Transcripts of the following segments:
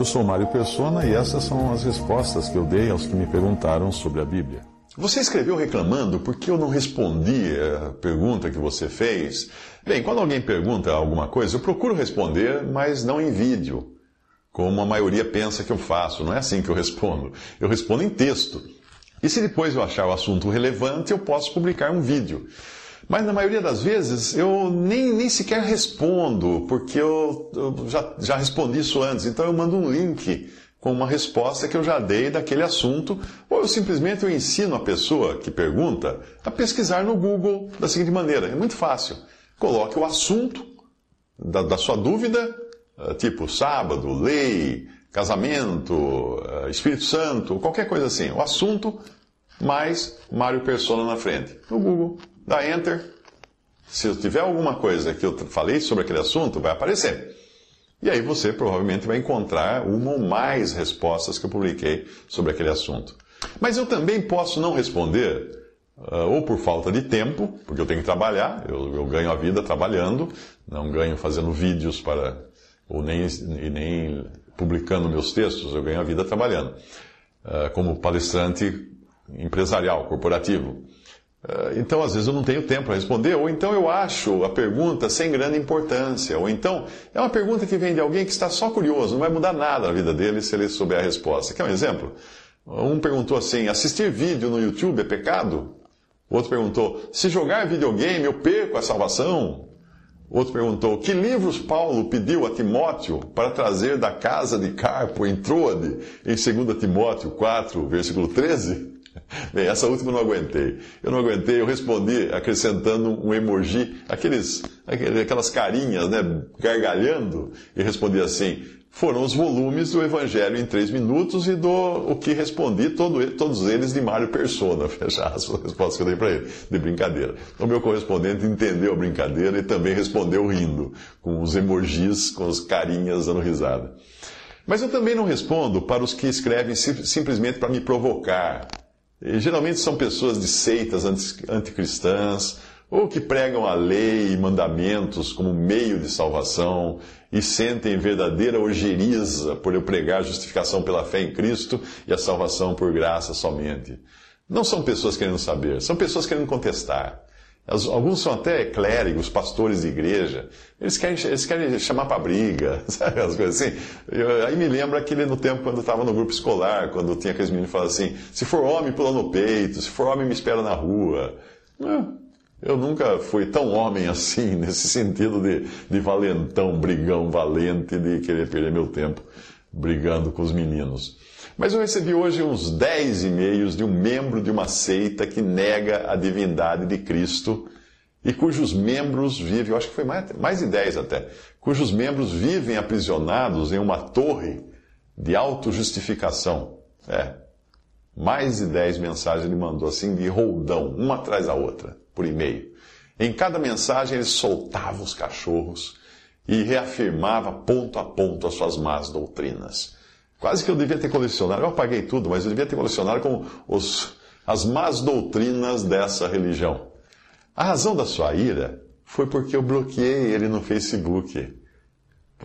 Eu sou Mário Persona e essas são as respostas que eu dei aos que me perguntaram sobre a Bíblia. Você escreveu reclamando porque eu não respondi a pergunta que você fez. Bem, quando alguém pergunta alguma coisa, eu procuro responder, mas não em vídeo, como a maioria pensa que eu faço. Não é assim que eu respondo. Eu respondo em texto. E se depois eu achar o assunto relevante, eu posso publicar um vídeo. Mas na maioria das vezes eu nem, nem sequer respondo, porque eu, eu já, já respondi isso antes. Então eu mando um link com uma resposta que eu já dei daquele assunto, ou eu simplesmente eu ensino a pessoa que pergunta a pesquisar no Google da seguinte maneira: é muito fácil. Coloque o assunto da, da sua dúvida, eh, tipo sábado, lei, casamento, eh, Espírito Santo, qualquer coisa assim. O assunto mais Mário Persona na frente. No Google dá Enter. Se tiver alguma coisa que eu falei sobre aquele assunto, vai aparecer. E aí você provavelmente vai encontrar uma ou mais respostas que eu publiquei sobre aquele assunto. Mas eu também posso não responder, uh, ou por falta de tempo, porque eu tenho que trabalhar, eu, eu, ganho a vida trabalhando, não ganho fazendo vídeos para, ou nem, nem publicando meus textos, eu ganho a vida trabalhando, uh, como palestrante empresarial, corporativo. Ah, então, às vezes, eu não tenho tempo para responder, ou então eu acho a pergunta sem grande importância, ou então é uma pergunta que vem de alguém que está só curioso, não vai mudar nada na vida dele se ele souber a resposta. Quer um exemplo? Um perguntou assim: assistir vídeo no YouTube é pecado? Outro perguntou: se jogar videogame eu perco a salvação? Outro perguntou: que livros Paulo pediu a Timóteo para trazer da casa de Carpo em Troade, em 2 Timóteo 4, versículo 13? Bem, essa última eu não aguentei. Eu não aguentei, eu respondi acrescentando um emoji, aqueles, aquelas carinhas, né, gargalhando, e respondi assim: foram os volumes do Evangelho em três minutos e do o que respondi, todo, todos eles de Mário Persona, fecha as respostas que eu dei para ele, de brincadeira. O meu correspondente entendeu a brincadeira e também respondeu rindo, com os emojis, com as carinhas dando risada. Mas eu também não respondo para os que escrevem simplesmente para me provocar, e, geralmente são pessoas de seitas anticristãs, ou que pregam a lei e mandamentos como meio de salvação e sentem verdadeira ojeriza por eu pregar justificação pela fé em Cristo e a salvação por graça somente. Não são pessoas querendo saber, são pessoas querendo contestar. Alguns são até clérigos, pastores de igreja. Eles querem, eles querem chamar para briga, sabe? As coisas assim. Eu, aí me lembra aquele no tempo quando eu estava no grupo escolar, quando tinha aqueles meninos que falavam assim: se for homem, pula no peito, se for homem, me espera na rua. Eu nunca fui tão homem assim, nesse sentido de, de valentão, brigão valente, de querer perder meu tempo brigando com os meninos. Mas eu recebi hoje uns 10 e-mails de um membro de uma seita que nega a divindade de Cristo e cujos membros vivem, eu acho que foi mais, mais de 10 até, cujos membros vivem aprisionados em uma torre de autojustificação. É, mais de 10 mensagens ele mandou assim de roldão, uma atrás da outra, por e-mail. Em cada mensagem ele soltava os cachorros e reafirmava ponto a ponto as suas más doutrinas. Quase que eu devia ter colecionado, eu apaguei tudo, mas eu devia ter colecionado com os, as más doutrinas dessa religião. A razão da sua ira foi porque eu bloqueei ele no Facebook,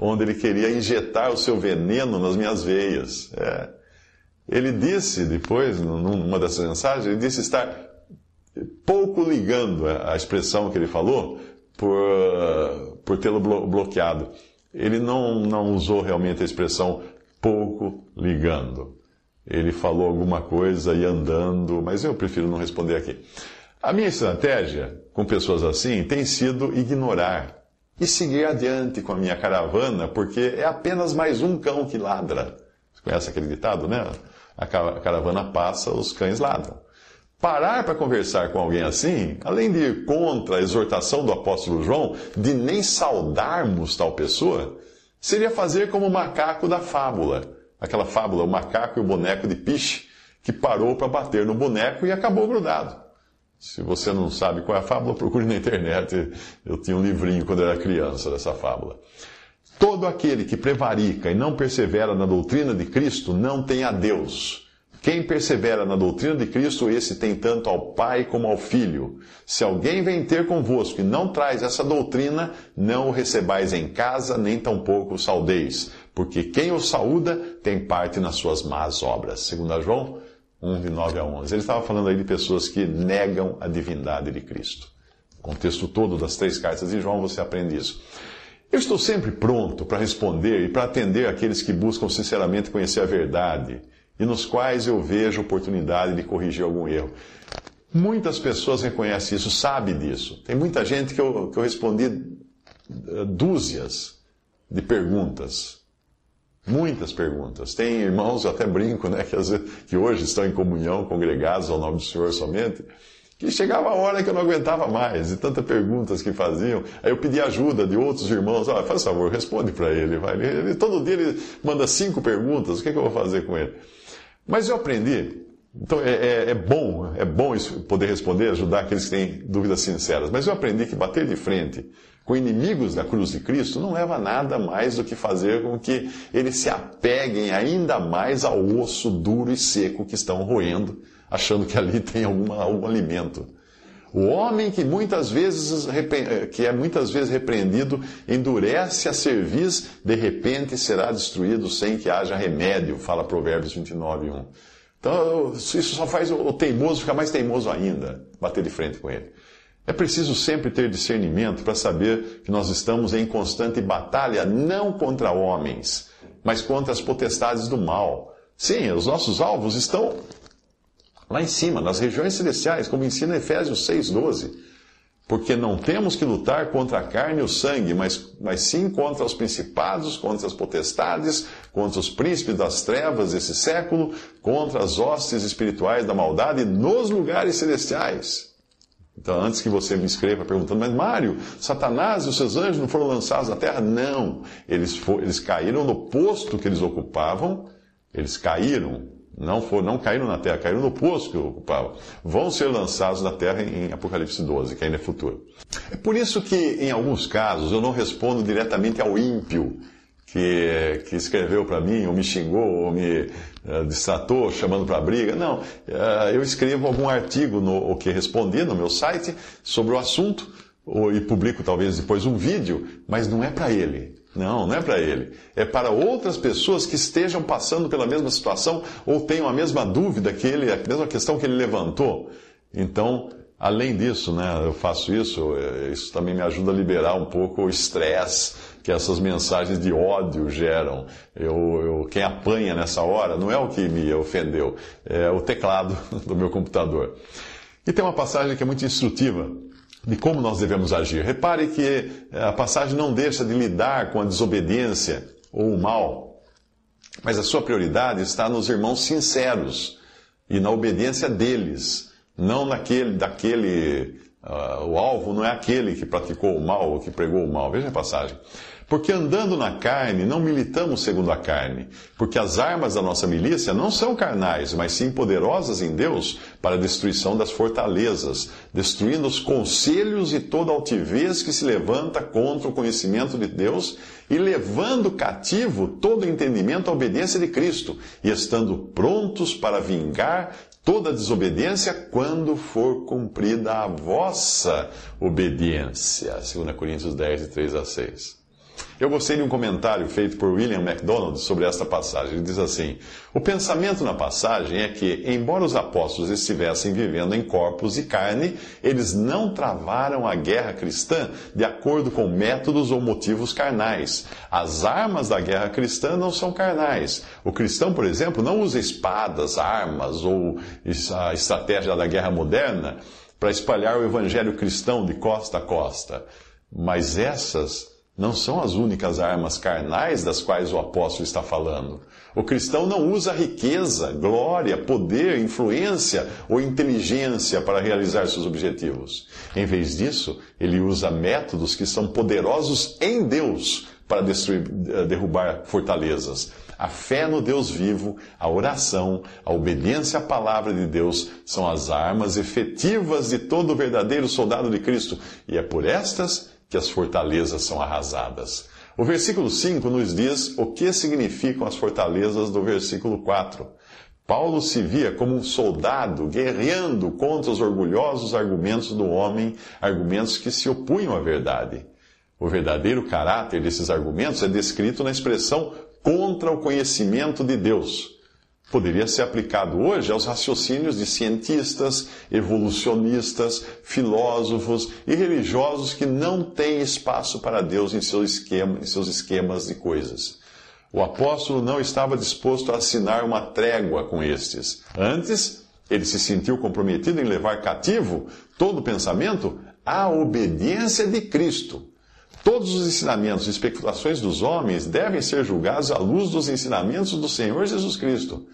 onde ele queria injetar o seu veneno nas minhas veias. É. Ele disse depois, numa dessas mensagens, ele disse estar pouco ligando a expressão que ele falou por, por tê-lo bloqueado. Ele não, não usou realmente a expressão pouco ligando. Ele falou alguma coisa e andando, mas eu prefiro não responder aqui. A minha estratégia com pessoas assim tem sido ignorar e seguir adiante com a minha caravana, porque é apenas mais um cão que ladra. Você conhece aquele ditado, né? A caravana passa, os cães ladram. Parar para conversar com alguém assim, além de ir contra a exortação do apóstolo João de nem saudarmos tal pessoa, seria fazer como o macaco da fábula. Aquela fábula, o macaco e o boneco de piche, que parou para bater no boneco e acabou grudado. Se você não sabe qual é a fábula, procure na internet. Eu tinha um livrinho quando era criança dessa fábula. Todo aquele que prevarica e não persevera na doutrina de Cristo não tem a Deus. Quem persevera na doutrina de Cristo, esse tem tanto ao Pai como ao Filho. Se alguém vem ter convosco e não traz essa doutrina, não o recebais em casa, nem tampouco o saudeis, porque quem o saúda tem parte nas suas más obras. Segundo João 1, de 9 a 11. Ele estava falando aí de pessoas que negam a divindade de Cristo. O contexto todo das três cartas de João, você aprende isso. Eu estou sempre pronto para responder e para atender aqueles que buscam sinceramente conhecer a verdade e nos quais eu vejo oportunidade de corrigir algum erro. Muitas pessoas reconhecem isso, sabem disso. Tem muita gente que eu, que eu respondi eh, dúzias de perguntas. Muitas perguntas. Tem irmãos, eu até brinco, né, que, vezes, que hoje estão em comunhão, congregados ao nome do Senhor somente, que chegava a hora que eu não aguentava mais, e tantas perguntas que faziam. Aí eu pedi ajuda de outros irmãos. Ah, faz favor, responde para ele, vai. Ele, todo dia ele manda cinco perguntas, o que, é que eu vou fazer com ele? Mas eu aprendi, então é, é, é, bom, é bom poder responder, ajudar aqueles que têm dúvidas sinceras, mas eu aprendi que bater de frente com inimigos da cruz de Cristo não leva a nada mais do que fazer com que eles se apeguem ainda mais ao osso duro e seco que estão roendo, achando que ali tem alguma, algum alimento. O homem que muitas vezes que é muitas vezes repreendido endurece a cerviz, de repente será destruído sem que haja remédio, fala Provérbios 29, 1. Então, isso só faz o teimoso ficar mais teimoso ainda, bater de frente com ele. É preciso sempre ter discernimento para saber que nós estamos em constante batalha, não contra homens, mas contra as potestades do mal. Sim, os nossos alvos estão lá em cima, nas regiões celestiais, como ensina Efésios 6,12. Porque não temos que lutar contra a carne e o sangue, mas, mas sim contra os principados, contra as potestades, contra os príncipes das trevas desse século, contra as hostes espirituais da maldade nos lugares celestiais. Então, antes que você me escreva perguntando, mas Mário, Satanás e os seus anjos não foram lançados na terra? Não. Eles, for, eles caíram no posto que eles ocupavam, eles caíram não, for, não caíram na terra, caíram no poço que ocupavam. Vão ser lançados na terra em Apocalipse 12, que ainda é futuro. É por isso que, em alguns casos, eu não respondo diretamente ao ímpio que, que escreveu para mim, ou me xingou, ou me uh, distratou, chamando para briga. Não, uh, eu escrevo algum artigo no, o que respondi no meu site sobre o assunto, ou, e publico talvez depois um vídeo, mas não é para ele. Não, não é para ele. É para outras pessoas que estejam passando pela mesma situação ou tenham a mesma dúvida que ele, a mesma questão que ele levantou. Então, além disso, né, eu faço isso, é, isso também me ajuda a liberar um pouco o estresse que essas mensagens de ódio geram. Eu, eu, quem apanha nessa hora não é o que me ofendeu, é o teclado do meu computador. E tem uma passagem que é muito instrutiva de como nós devemos agir. Repare que eh, a passagem não deixa de lidar com a desobediência ou o mal, mas a sua prioridade está nos irmãos sinceros e na obediência deles, não naquele, daquele, uh, o alvo não é aquele que praticou o mal ou que pregou o mal. Veja a passagem. Porque andando na carne, não militamos segundo a carne, porque as armas da nossa milícia não são carnais, mas sim poderosas em Deus para a destruição das fortalezas, destruindo os conselhos e toda altivez que se levanta contra o conhecimento de Deus e levando cativo todo entendimento à obediência de Cristo, e estando prontos para vingar toda desobediência quando for cumprida a vossa obediência. 2 Coríntios 10, de 3 a 6. Eu gostei de um comentário feito por William MacDonald sobre esta passagem. Ele diz assim: O pensamento na passagem é que, embora os apóstolos estivessem vivendo em corpos e carne, eles não travaram a guerra cristã de acordo com métodos ou motivos carnais. As armas da guerra cristã não são carnais. O cristão, por exemplo, não usa espadas, armas ou a estratégia da guerra moderna para espalhar o evangelho cristão de costa a costa. Mas essas não são as únicas armas carnais das quais o apóstolo está falando. O cristão não usa riqueza, glória, poder, influência ou inteligência para realizar seus objetivos. Em vez disso, ele usa métodos que são poderosos em Deus para destruir, eh, derrubar fortalezas. A fé no Deus vivo, a oração, a obediência à palavra de Deus são as armas efetivas de todo verdadeiro soldado de Cristo, e é por estas que as fortalezas são arrasadas. O versículo 5 nos diz o que significam as fortalezas do versículo 4. Paulo se via como um soldado guerreando contra os orgulhosos argumentos do homem, argumentos que se opunham à verdade. O verdadeiro caráter desses argumentos é descrito na expressão contra o conhecimento de Deus. Poderia ser aplicado hoje aos raciocínios de cientistas, evolucionistas, filósofos e religiosos que não têm espaço para Deus em, seu esquema, em seus esquemas de coisas. O apóstolo não estava disposto a assinar uma trégua com estes. Antes, ele se sentiu comprometido em levar cativo todo pensamento à obediência de Cristo Todos os ensinamentos e especulações dos homens devem ser julgados à luz dos ensinamentos do Senhor Jesus Cristo.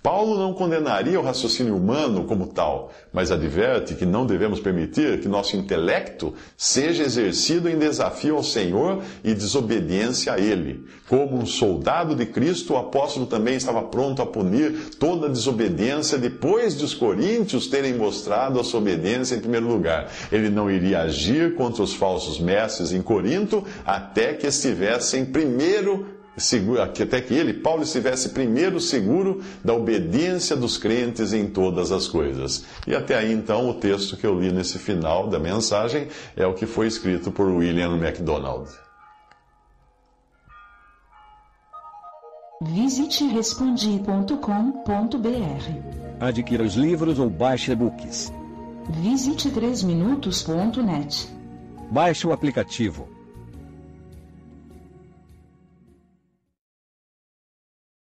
Paulo não condenaria o raciocínio humano como tal, mas adverte que não devemos permitir que nosso intelecto seja exercido em desafio ao Senhor e desobediência a Ele. Como um soldado de Cristo, o apóstolo também estava pronto a punir toda desobediência depois de os coríntios terem mostrado a sua obediência em primeiro lugar. Ele não iria agir contra os falsos mestres em Corinto até que estivessem primeiro seguro, até que ele, Paulo, estivesse primeiro seguro da obediência dos crentes em todas as coisas. E até aí, então, o texto que eu li nesse final da mensagem é o que foi escrito por William MacDonald. Visite respondi.com.br. Adquira os livros ou baixe e-books. Visite 3minutos.net. Baixe o aplicativo